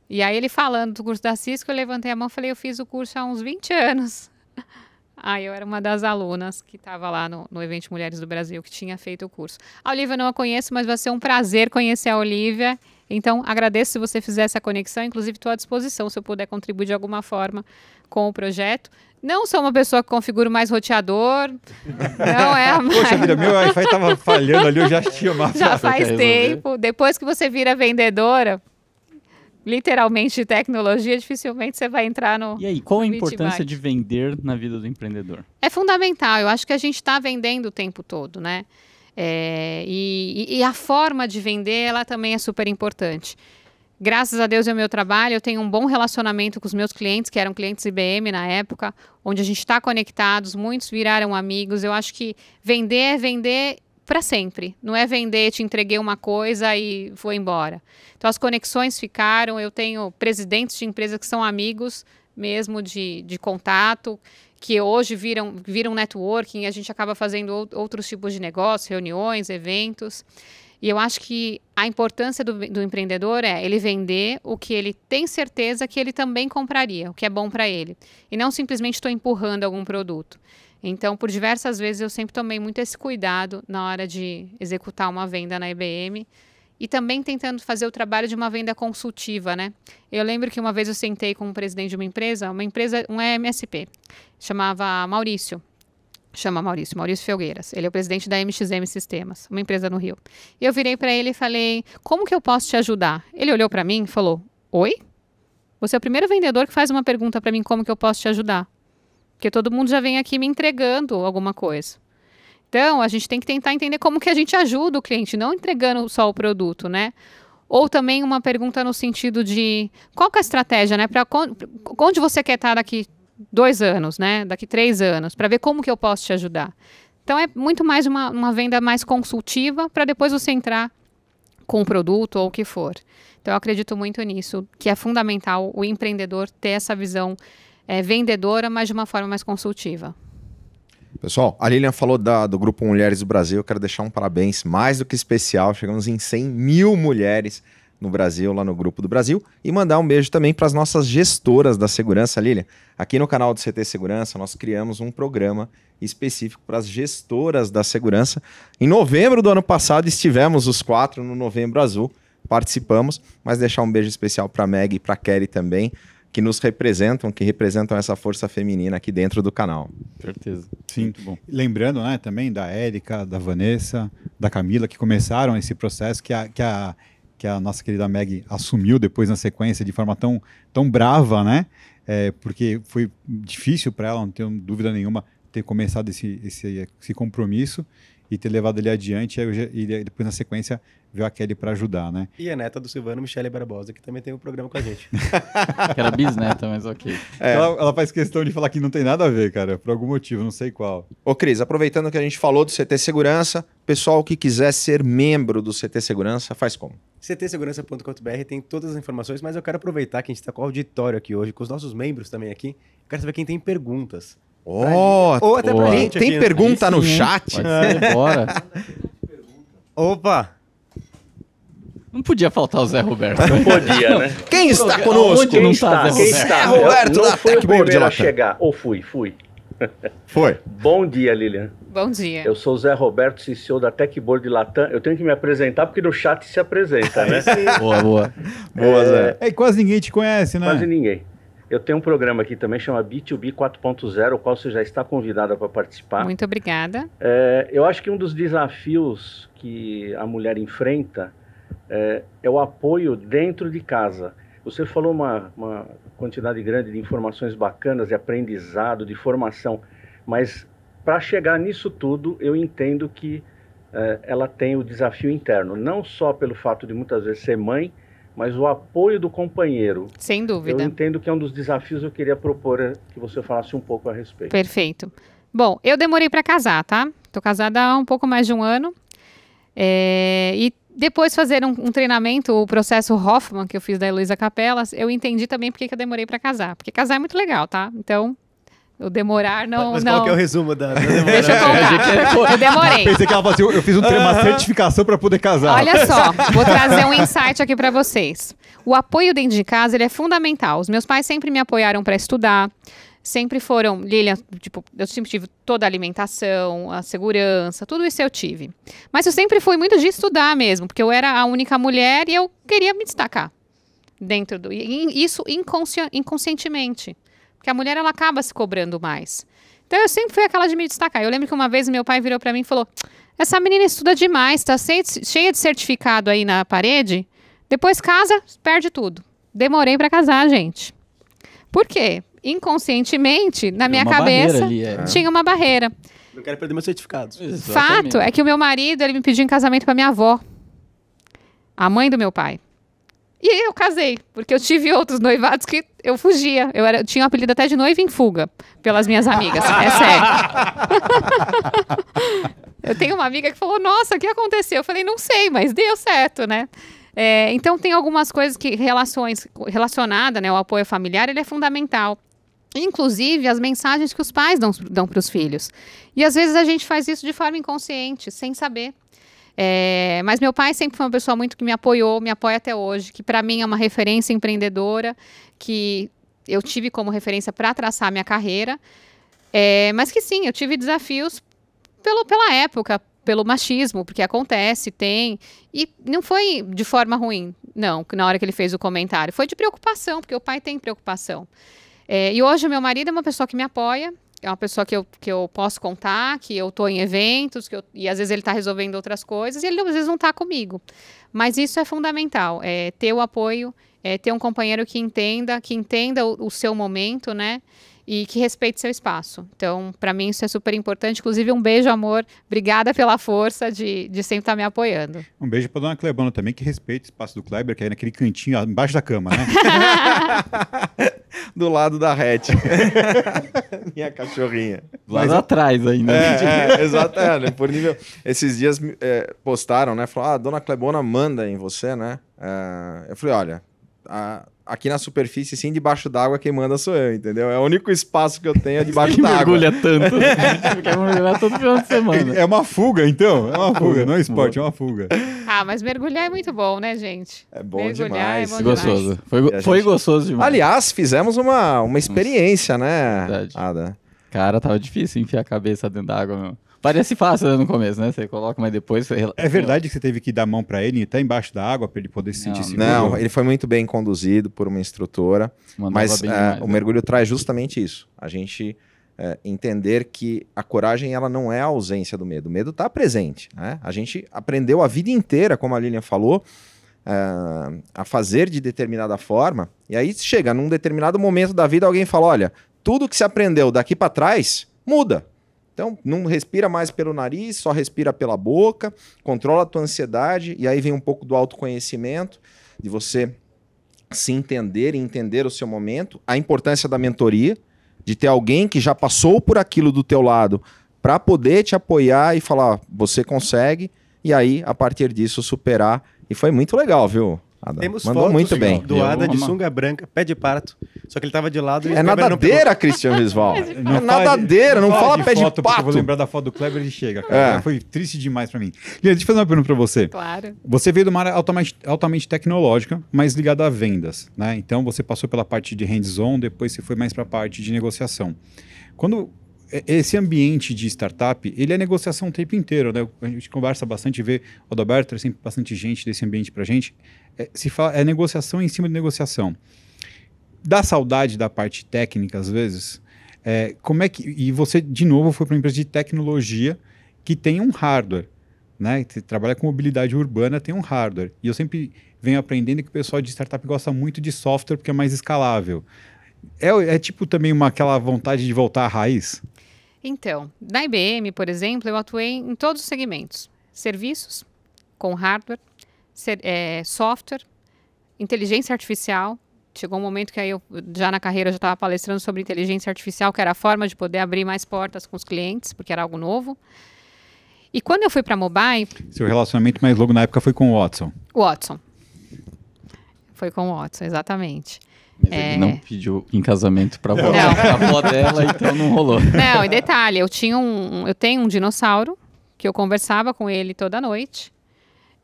E aí ele falando do curso da Cisco, eu levantei a mão e falei, eu fiz o curso há uns 20 anos. Aí eu era uma das alunas que estava lá no, no evento Mulheres do Brasil, que tinha feito o curso. A Olivia eu não a conheço, mas vai ser um prazer conhecer a Olivia. Então, agradeço se você fizer essa conexão. Inclusive, estou à disposição se eu puder contribuir de alguma forma com o projeto. Não sou uma pessoa que configura mais roteador. Não é a mais. Poxa vida, meu Wi-Fi tava falhando ali, eu já tinha uma Já faz resolver. tempo. Depois que você vira vendedora, literalmente tecnologia, dificilmente você vai entrar no. E aí, qual a importância de vender na vida do empreendedor? É fundamental. Eu acho que a gente está vendendo o tempo todo, né? É, e, e- e a forma de vender, ela também é super importante. Graças a Deus é o meu trabalho, eu tenho um bom relacionamento com os meus clientes, que eram clientes IBM na época, onde a gente está conectados, muitos viraram amigos. Eu acho que vender é vender para sempre. Não é vender, te entreguei uma coisa e foi embora. Então as conexões ficaram. Eu tenho presidentes de empresas que são amigos mesmo de, de contato, que hoje viram, viram networking, a gente acaba fazendo ou- outros tipos de negócios, reuniões, eventos. E eu acho que a importância do, do empreendedor é ele vender o que ele tem certeza que ele também compraria, o que é bom para ele. E não simplesmente estou empurrando algum produto. Então, por diversas vezes, eu sempre tomei muito esse cuidado na hora de executar uma venda na IBM. e também tentando fazer o trabalho de uma venda consultiva, né? Eu lembro que uma vez eu sentei com o presidente de uma empresa, uma empresa, um MSP, chamava Maurício. Chama Maurício, Maurício Felgueiras. Ele é o presidente da MXM Sistemas, uma empresa no Rio. E eu virei para ele e falei: "Como que eu posso te ajudar?" Ele olhou para mim e falou: "Oi? Você é o primeiro vendedor que faz uma pergunta para mim como que eu posso te ajudar?" Porque todo mundo já vem aqui me entregando alguma coisa. Então, a gente tem que tentar entender como que a gente ajuda o cliente, não entregando só o produto, né? Ou também uma pergunta no sentido de qual que é a estratégia, né? Para onde você quer estar daqui dois anos, né? Daqui três anos, para ver como que eu posso te ajudar. Então é muito mais uma, uma venda mais consultiva para depois você entrar com o produto ou o que for. Então eu acredito muito nisso, que é fundamental o empreendedor ter essa visão é, vendedora, mas de uma forma mais consultiva. Pessoal, a Lilian falou da, do Grupo Mulheres do Brasil. Eu quero deixar um parabéns mais do que especial. Chegamos em 100 mil mulheres no Brasil, lá no Grupo do Brasil. E mandar um beijo também para as nossas gestoras da segurança, Lilian. Aqui no canal do CT Segurança, nós criamos um programa específico para as gestoras da segurança. Em novembro do ano passado, estivemos os quatro no Novembro Azul, participamos. Mas deixar um beijo especial para a Meg e para a Kelly também que nos representam, que representam essa força feminina aqui dentro do canal. Certeza. Sim. Muito bom. Lembrando, né, também da Érica, da Vanessa, da Camila, que começaram esse processo que a, que a, que a nossa querida Meg assumiu depois na sequência de forma tão, tão brava, né? É, porque foi difícil para ela, não tenho dúvida nenhuma, ter começado esse, esse, esse compromisso e ter levado ele adiante e depois na sequência veio a Kelly para ajudar, né? E a neta do Silvano, Michele Barbosa, que também tem um programa com a gente. que era bisneta, mas ok. É. Ela, ela, faz questão de falar que não tem nada a ver, cara, por algum motivo, não sei qual. Ô Cris, aproveitando que a gente falou do CT Segurança, pessoal que quiser ser membro do CT Segurança, faz como? ctsegurança.com.br tem todas as informações, mas eu quero aproveitar que a gente está com o auditório aqui hoje, com os nossos membros também aqui. Eu quero saber quem tem perguntas. Oh, Ou até pra gente. Tem aqui, pergunta no chat? É. Bora. Opa! Não podia faltar o Zé Roberto. Não podia, né? Quem está conosco? Onde não está, Quem está? É Roberto não da fui o Techboard primeiro a Latam. chegar. Ou fui, fui. Foi. Bom dia, Lilian. Bom dia. Eu sou o Zé Roberto, CCO da Techboard Latam. Eu tenho que me apresentar porque no chat se apresenta, né? boa, boa. Boa, Zé. É, quase ninguém te conhece, né? Quase ninguém. Eu tenho um programa aqui também, chama B2B 4.0, o qual você já está convidada para participar. Muito obrigada. É, eu acho que um dos desafios que a mulher enfrenta é, é o apoio dentro de casa. Você falou uma, uma quantidade grande de informações bacanas, de aprendizado, de formação, mas para chegar nisso tudo, eu entendo que é, ela tem o desafio interno, não só pelo fato de muitas vezes ser mãe, mas o apoio do companheiro. Sem dúvida. Eu entendo que é um dos desafios que eu queria propor é, que você falasse um pouco a respeito. Perfeito. Bom, eu demorei para casar, tá? Tô casada há um pouco mais de um ano. É, e depois fazer um, um, treinamento, o processo Hoffman que eu fiz da Heloísa Capelas, eu entendi também porque que eu demorei para casar. Porque casar é muito legal, tá? Então, o demorar não. Mas não... qual que é o resumo da? Deixa eu contar. Eu demorei. Pensei que ela falou assim, eu fiz um, uma certificação para poder casar. Olha só, vou trazer um insight aqui para vocês. O apoio dentro de casa ele é fundamental. Os meus pais sempre me apoiaram para estudar. Sempre foram, Lilian, tipo, eu sempre tive toda a alimentação, a segurança, tudo isso eu tive. Mas eu sempre fui muito de estudar mesmo, porque eu era a única mulher e eu queria me destacar dentro do. E isso inconsci, inconscientemente. Porque a mulher ela acaba se cobrando mais. Então eu sempre fui aquela de me destacar. Eu lembro que uma vez meu pai virou para mim e falou: Essa menina estuda demais, tá cheia de certificado aí na parede. Depois casa, perde tudo. Demorei para casar, gente. Por quê? Inconscientemente, na minha cabeça, ali, é. tinha uma barreira. Não quero perder meus certificados. Exatamente. Fato é que o meu marido, ele me pediu em casamento para minha avó. A mãe do meu pai. E aí eu casei, porque eu tive outros noivados que eu fugia. Eu, era, eu tinha um apelido até de noiva em fuga, pelas minhas amigas. É sério. eu tenho uma amiga que falou, nossa, o que aconteceu? Eu falei, não sei, mas deu certo, né? É, então tem algumas coisas que relações relacionada, né? O apoio familiar ele é fundamental. Inclusive as mensagens que os pais dão, dão para os filhos. E às vezes a gente faz isso de forma inconsciente, sem saber. É, mas meu pai sempre foi uma pessoa muito que me apoiou, me apoia até hoje, que para mim é uma referência empreendedora, que eu tive como referência para traçar minha carreira. É, mas que sim, eu tive desafios pelo, pela época, pelo machismo, porque acontece, tem. E não foi de forma ruim, não, na hora que ele fez o comentário. Foi de preocupação, porque o pai tem preocupação. É, e hoje o meu marido é uma pessoa que me apoia, é uma pessoa que eu, que eu posso contar, que eu estou em eventos, que eu, e às vezes ele está resolvendo outras coisas, e ele às vezes não está comigo. Mas isso é fundamental, é ter o apoio, é ter um companheiro que entenda, que entenda o, o seu momento, né? E que respeite seu espaço. Então, para mim, isso é super importante. Inclusive, um beijo, amor. Obrigada pela força de, de sempre estar me apoiando. Um beijo pra dona Clebona também, que respeita o espaço do Kleber, que é naquele cantinho ó, embaixo da cama, né? Do lado da Hatch. Minha cachorrinha. Lá atrás ainda. É, é, exato. É, né, por nível. Esses dias é, postaram, né? Falaram, ah, a dona Clebona manda em você, né? É, eu falei, olha, a- aqui na superfície, sim, debaixo d'água, quem manda sou eu, entendeu? É o único espaço que eu tenho é debaixo d'água. mergulha tanto. Quer mergulhar todo final de semana. É uma fuga, então. É uma fuga, não é esporte, é uma fuga. Ah, mas mergulhar é muito bom, né, gente? É bom Mergulhar demais. é bom Gostoso. Foi, go- a foi gente- gostoso demais. Aliás, fizemos uma, uma experiência, né, Verdade. Ada? Cara, tava difícil enfiar a cabeça dentro da água, meu. Parece fácil né, no começo, né? Você coloca, mas depois... Você... É verdade que você teve que dar a mão pra ele e tá embaixo da água pra ele poder se sentir Não, seguro? Não, ele foi muito bem conduzido por uma instrutora, Mandava mas é, demais, o né? mergulho traz justamente isso. A gente é, entender que a coragem ela não é a ausência do medo. O medo está presente. Né? A gente aprendeu a vida inteira, como a Lilian falou, é, a fazer de determinada forma. E aí chega num determinado momento da vida, alguém fala: olha, tudo que se aprendeu daqui para trás muda. Então, não respira mais pelo nariz, só respira pela boca, controla a tua ansiedade, e aí vem um pouco do autoconhecimento, de você se entender e entender o seu momento, a importância da mentoria, de ter alguém que já passou por aquilo do teu lado para poder te apoiar e falar, "Ó, você consegue, e aí, a partir disso, superar. E foi muito legal, viu? Ada? Temos Mandou fotos muito bem. do Ada de sunga branca, pé de pato. Só que ele tava de lado e É não nadadeira, Christian Visval. É fala de- nadadeira, não fala de pé de foto, porque Eu vou pato. lembrar da foto do Kleber e chega, cara. É. Foi triste demais pra mim. Lilia, deixa eu fazer uma pergunta pra você. Claro. Você veio de uma área altamente, altamente tecnológica, mas ligada a vendas, né? Então você passou pela parte de hands-on, depois você foi mais para a parte de negociação. Quando esse ambiente de startup, ele é negociação o tempo inteiro, né? A gente conversa bastante, vê o Adalberto, traz sempre bastante gente desse ambiente pra gente. É, se fala, é negociação em cima de negociação. Dá saudade da parte técnica, às vezes. É, como é que. E você, de novo, foi para uma empresa de tecnologia que tem um hardware né? Você trabalha com mobilidade urbana, tem um hardware. E eu sempre venho aprendendo que o pessoal de startup gosta muito de software porque é mais escalável. É, é tipo também uma, aquela vontade de voltar à raiz? Então, na IBM, por exemplo, eu atuei em todos os segmentos: serviços, com hardware, ser- eh, software, inteligência artificial. Chegou um momento que aí eu, já na carreira, eu já estava palestrando sobre inteligência artificial, que era a forma de poder abrir mais portas com os clientes, porque era algo novo. E quando eu fui para mobile, Seu relacionamento mais longo na época foi com o Watson. Watson. Foi com o Watson, exatamente. Mas É. ele não pediu em casamento pra avó, pra avó dela, então não rolou. Não, e detalhe, eu tinha um, eu tenho um dinossauro que eu conversava com ele toda noite.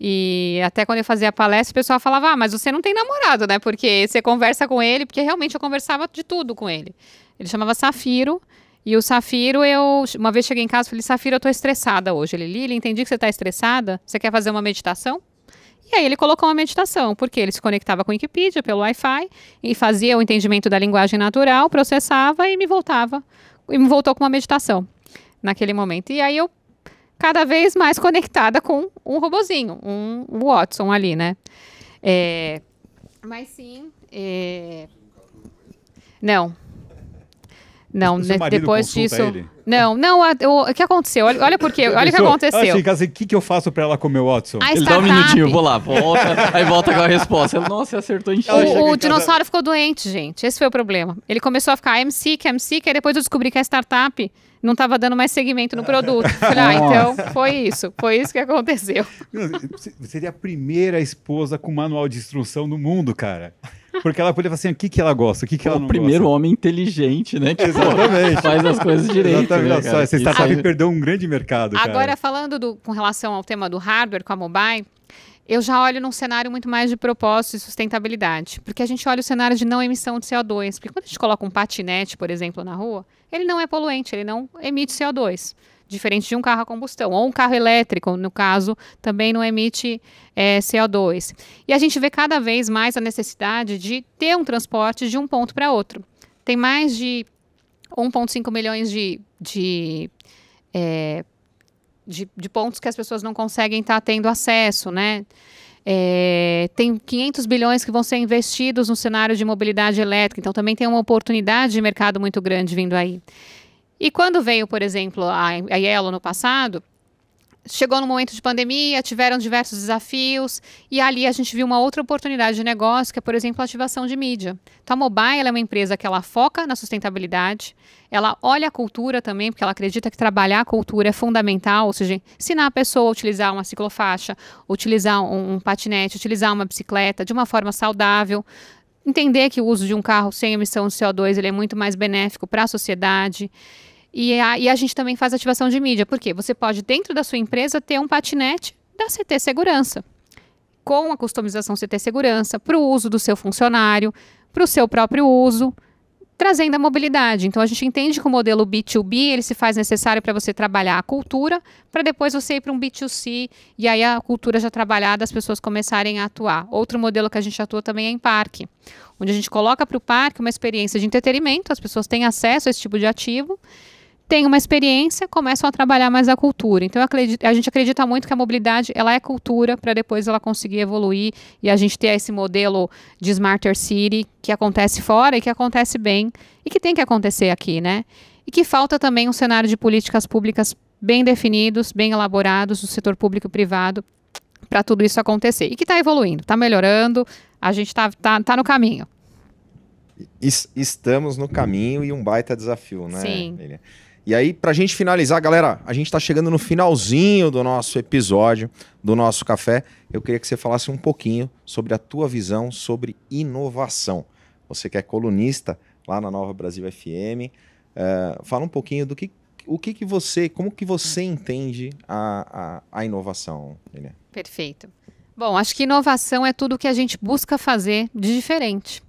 E até quando eu fazia palestra, o pessoal falava: "Ah, mas você não tem namorado, né? Porque você conversa com ele", porque realmente eu conversava de tudo com ele. Ele chamava Safiro, e o Safiro eu uma vez cheguei em casa e falei: "Safiro, eu tô estressada hoje". Ele: "Lili, entendi que você tá estressada. Você quer fazer uma meditação?" E aí ele colocou uma meditação, porque ele se conectava com a Wikipedia pelo Wi-Fi e fazia o entendimento da linguagem natural, processava e me voltava e me voltou com uma meditação naquele momento. E aí eu cada vez mais conectada com um robozinho, um Watson ali, né? É, mas sim, é, não. Não, marido depois disso. ele? Não, não, a- o, o que aconteceu? Olha, olha por quê, olha o que aconteceu. Ah, assim, o que, que eu faço pra ela comer o Watson? A Ele dá um startup- minutinho, vou lá, volta, aí volta com a resposta. Ele, Nossa, você acertou em O, o casa- dinossauro ficou doente, gente. Esse foi o problema. Ele começou a ficar MC, que MC, que aí depois eu descobri que a startup não estava dando mais segmento no produto. Falei, ah, então foi isso. Foi isso que aconteceu. Você seria a primeira esposa com manual de instrução no mundo, cara. Porque ela poderia falar assim, o que, que ela gosta, o que, que ela o não primeiro gosta. homem inteligente, né? Que pô, Exatamente. faz as coisas direito. Exatamente. né, Olha só, cara? essa startup aí- perdeu um grande mercado, cara. Agora, falando do- com relação ao tema do hardware com a mobile, eu já olho num cenário muito mais de propósito e sustentabilidade. Porque a gente olha o cenário de não emissão de CO2. Porque quando a gente coloca um patinete, por exemplo, na rua, ele não é poluente, ele não emite CO2. Diferente de um carro a combustão. Ou um carro elétrico, no caso, também não emite é, CO2. E a gente vê cada vez mais a necessidade de ter um transporte de um ponto para outro. Tem mais de 1,5 milhões de, de, é, de, de, pontos que as pessoas não conseguem estar tá tendo acesso, né? É, tem 500 bilhões que vão ser investidos no cenário de mobilidade elétrica, então também tem uma oportunidade de mercado muito grande vindo aí. E quando veio, por exemplo, a, a Yellow no passado, chegou no momento de pandemia, tiveram diversos desafios, e ali a gente viu uma outra oportunidade de negócio, que é, por exemplo, a ativação de mídia. Então, a Mobile é uma empresa que ela foca na sustentabilidade, ela olha a cultura também, porque ela acredita que trabalhar a cultura é fundamental, ou seja, ensinar a pessoa a utilizar uma ciclofaixa, utilizar um, um patinete, utilizar uma bicicleta de uma forma saudável, entender que o uso de um carro sem emissão de CO2 ele é muito mais benéfico para a sociedade. E a, e a gente também faz ativação de mídia, porque você pode, dentro da sua empresa, ter um patinete da CT Segurança, com a customização CT Segurança, para o uso do seu funcionário, para o seu próprio uso, trazendo a mobilidade. Então a gente entende que o modelo B2B ele se faz necessário para você trabalhar a cultura, para depois você ir para um B2C e aí a cultura já trabalhada as pessoas começarem a atuar. Outro modelo que a gente atua também é em parque, onde a gente coloca para o parque uma experiência de entretenimento, as pessoas têm acesso a esse tipo de ativo têm uma experiência, começam a trabalhar mais a cultura. Então, acredito, a gente acredita muito que a mobilidade ela é cultura para depois ela conseguir evoluir e a gente ter esse modelo de Smarter City que acontece fora e que acontece bem e que tem que acontecer aqui, né? E que falta também um cenário de políticas públicas bem definidos, bem elaborados do setor público e privado para tudo isso acontecer. E que está evoluindo, está melhorando, a gente está tá, tá no caminho. Estamos no caminho e um baita desafio, né? Sim. Lilian? E aí, pra gente finalizar, galera, a gente tá chegando no finalzinho do nosso episódio, do nosso café. Eu queria que você falasse um pouquinho sobre a tua visão sobre inovação. Você que é colunista lá na Nova Brasil FM, uh, eh, fala um pouquinho do que, o que, que você, como que você entende a, a, a inovação, Lilian? Perfeito. Bom, acho que inovação é tudo que a gente busca fazer de diferente.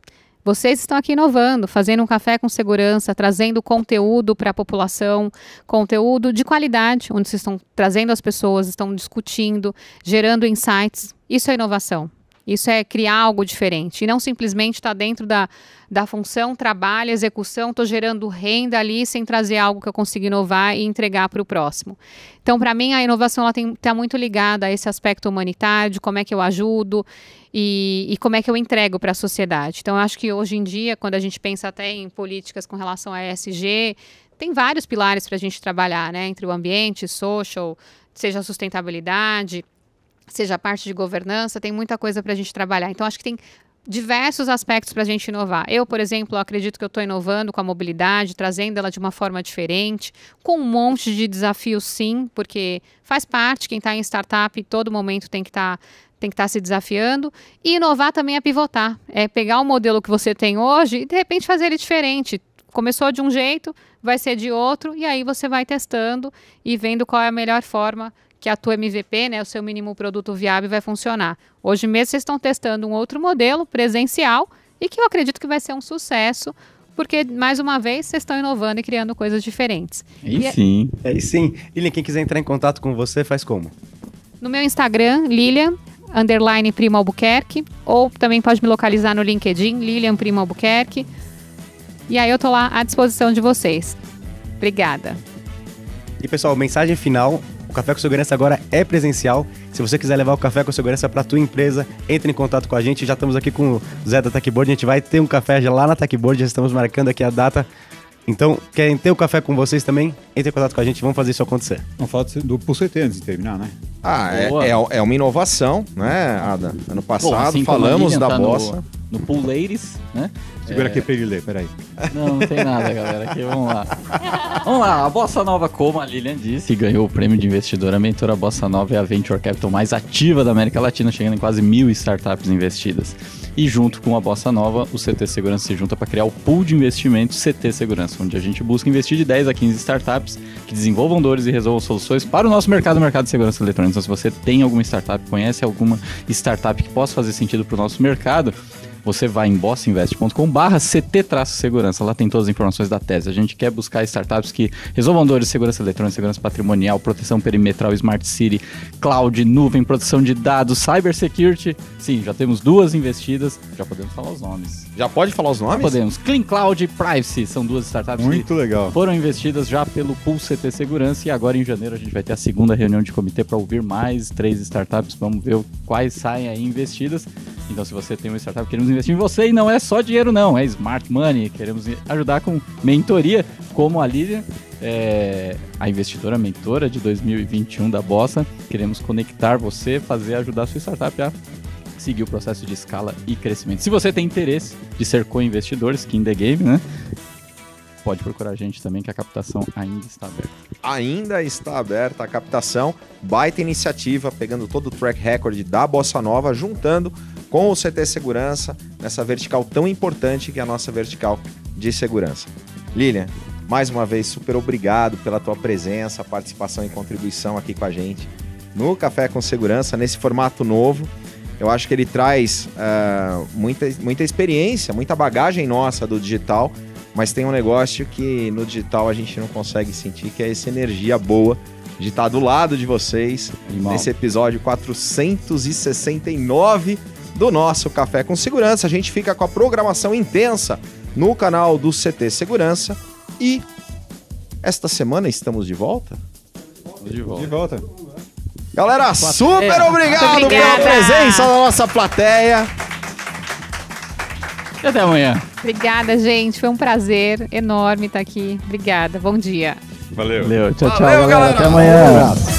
Vocês estão aqui inovando, fazendo um café com segurança, trazendo conteúdo para a população, conteúdo de qualidade, onde vocês estão trazendo as pessoas, estão discutindo, gerando insights. Isso é inovação. Isso é criar algo diferente e não simplesmente estar tá dentro da, da função, trabalho, execução, estou gerando renda ali sem trazer algo que eu consiga inovar e entregar para o próximo. Então, para mim, a inovação está muito ligada a esse aspecto humanitário, de como é que eu ajudo e, e como é que eu entrego para a sociedade. Então, acho que hoje em dia, quando a gente pensa até em políticas com relação a ESG, tem vários pilares para a gente trabalhar, né? Entre o ambiente, social, seja a sustentabilidade, seja a parte de governança, tem muita coisa para a gente trabalhar. Então, acho que tem diversos aspectos para a gente inovar. Eu, por exemplo, acredito que eu estou inovando com a mobilidade, trazendo ela de uma forma diferente, com um monte de desafios, sim, porque faz parte, quem está em startup, todo momento tem que estar. Tá, tem que estar tá se desafiando. E inovar também é pivotar. É pegar o modelo que você tem hoje e, de repente, fazer ele diferente. Começou de um jeito, vai ser de outro, e aí você vai testando e vendo qual é a melhor forma que a tua MVP, né, o seu mínimo produto viável, vai funcionar. Hoje mesmo vocês estão testando um outro modelo presencial e que eu acredito que vai ser um sucesso, porque, mais uma vez, vocês estão inovando e criando coisas diferentes. E, e sim. É, sim. Lilian, quem quiser entrar em contato com você, faz como? No meu Instagram, Lilian, underline Primo Albuquerque, ou também pode me localizar no LinkedIn, Lilian Primo Albuquerque. E aí eu tô lá à disposição de vocês. Obrigada. E pessoal, mensagem final Café com Segurança agora é presencial. Se você quiser levar o Café com Segurança para a tua empresa, entre em contato com a gente. Já estamos aqui com o Zé da Techboard. A gente vai ter um café já lá na Techboard. Já estamos marcando aqui a data. Então, querem ter o café com vocês também? Entre em contato com a gente, vamos fazer isso acontecer. Vamos falar do Pulso ET antes de terminar, né? Ah, é, é, é, uma inovação, né, Ada? Ano passado Bom, assim falamos da tá bossa. No, no Pool Ladies, né? Segura é... aqui pra ele ler, peraí. Não, não tem nada, galera. Aqui, vamos lá. vamos lá, a Bossa Nova, como a Lilian disse, ganhou o prêmio de investidora. A mentora Bossa Nova é a venture capital mais ativa da América Latina, chegando em quase mil startups investidas. E junto com a Bossa Nova, o CT Segurança se junta para criar o pool de investimentos CT Segurança, onde a gente busca investir de 10 a 15 startups que desenvolvam dores e resolvam soluções para o nosso mercado, o mercado de segurança eletrônica. Então, se você tem alguma startup, conhece alguma startup que possa fazer sentido para o nosso mercado, você vai em bossinvest.com barra CT-segurança. Lá tem todas as informações da tese. A gente quer buscar startups que resolvam dores de segurança eletrônica, segurança patrimonial, proteção perimetral, smart city, cloud, nuvem, proteção de dados, cybersecurity. Sim, já temos duas investidas. Já podemos falar os nomes. Já pode falar os Já nomes? podemos. Clean Cloud e Privacy são duas startups Muito que legal. foram investidas já pelo Pool CT Segurança e agora em janeiro a gente vai ter a segunda reunião de comitê para ouvir mais três startups. Vamos ver quais saem aí investidas. Então, se você tem uma startup, queremos investir em você e não é só dinheiro, não, é smart money. Queremos ajudar com mentoria, como a Lilian, é, a investidora mentora de 2021 da Bossa. Queremos conectar você, fazer ajudar a sua startup a seguir o processo de escala e crescimento. Se você tem interesse de ser co-investidor, skin the game, né? Pode procurar a gente também, que a captação ainda está aberta. Ainda está aberta a captação. Baita iniciativa, pegando todo o track record da Bossa Nova, juntando com o CT Segurança nessa vertical tão importante que é a nossa vertical de segurança. Lilian, mais uma vez, super obrigado pela tua presença, participação e contribuição aqui com a gente no Café com Segurança, nesse formato novo. Eu acho que ele traz ah, muita, muita experiência, muita bagagem nossa do digital, mas tem um negócio que no digital a gente não consegue sentir, que é essa energia boa de estar do lado de vocês Animal. nesse episódio 469 do nosso Café com Segurança. A gente fica com a programação intensa no canal do CT Segurança e esta semana estamos de volta. De volta. De volta. Galera, super obrigado Muito pela obrigada. presença da nossa plateia. E até amanhã. Obrigada, gente. Foi um prazer enorme estar aqui. Obrigada. Bom dia. Valeu. Valeu. Tchau, tchau, Valeu, galera. galera. Até amanhã.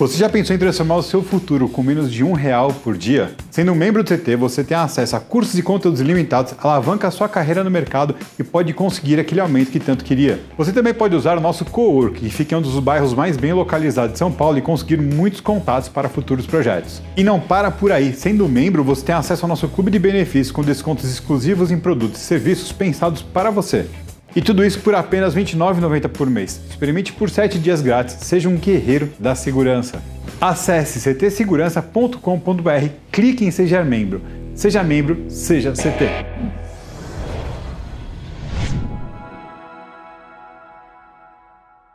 Você já pensou em transformar o seu futuro com menos de um real por dia? Sendo um membro do CT, você tem acesso a cursos e conteúdos ilimitados, alavanca a sua carreira no mercado e pode conseguir aquele aumento que tanto queria. Você também pode usar o nosso co-work, que fica em um dos bairros mais bem localizados de São Paulo e conseguir muitos contatos para futuros projetos. E não para por aí, sendo membro, você tem acesso ao nosso clube de benefícios com descontos exclusivos em produtos e serviços pensados para você. E tudo isso por apenas R$ 29,90 por mês. Experimente por 7 dias grátis. Seja um guerreiro da segurança. Acesse ctsegurança.com.br, clique em Seja Membro. Seja membro, seja CT.